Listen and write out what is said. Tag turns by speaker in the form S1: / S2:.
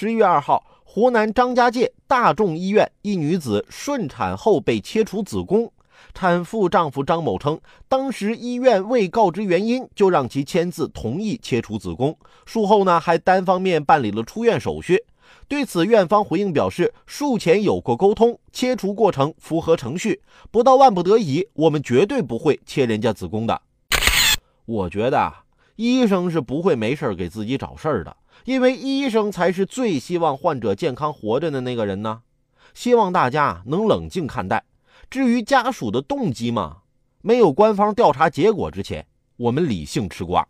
S1: 十一月二号，湖南张家界大众医院一女子顺产后被切除子宫，产妇丈夫张某称，当时医院未告知原因，就让其签字同意切除子宫，术后呢还单方面办理了出院手续。对此，院方回应表示，术前有过沟通，切除过程符合程序，不到万不得已，我们绝对不会切人家子宫的。我觉得啊医生是不会没事给自己找事儿的，因为医生才是最希望患者健康活着的那个人呢。希望大家能冷静看待。至于家属的动机嘛，没有官方调查结果之前，我们理性吃瓜。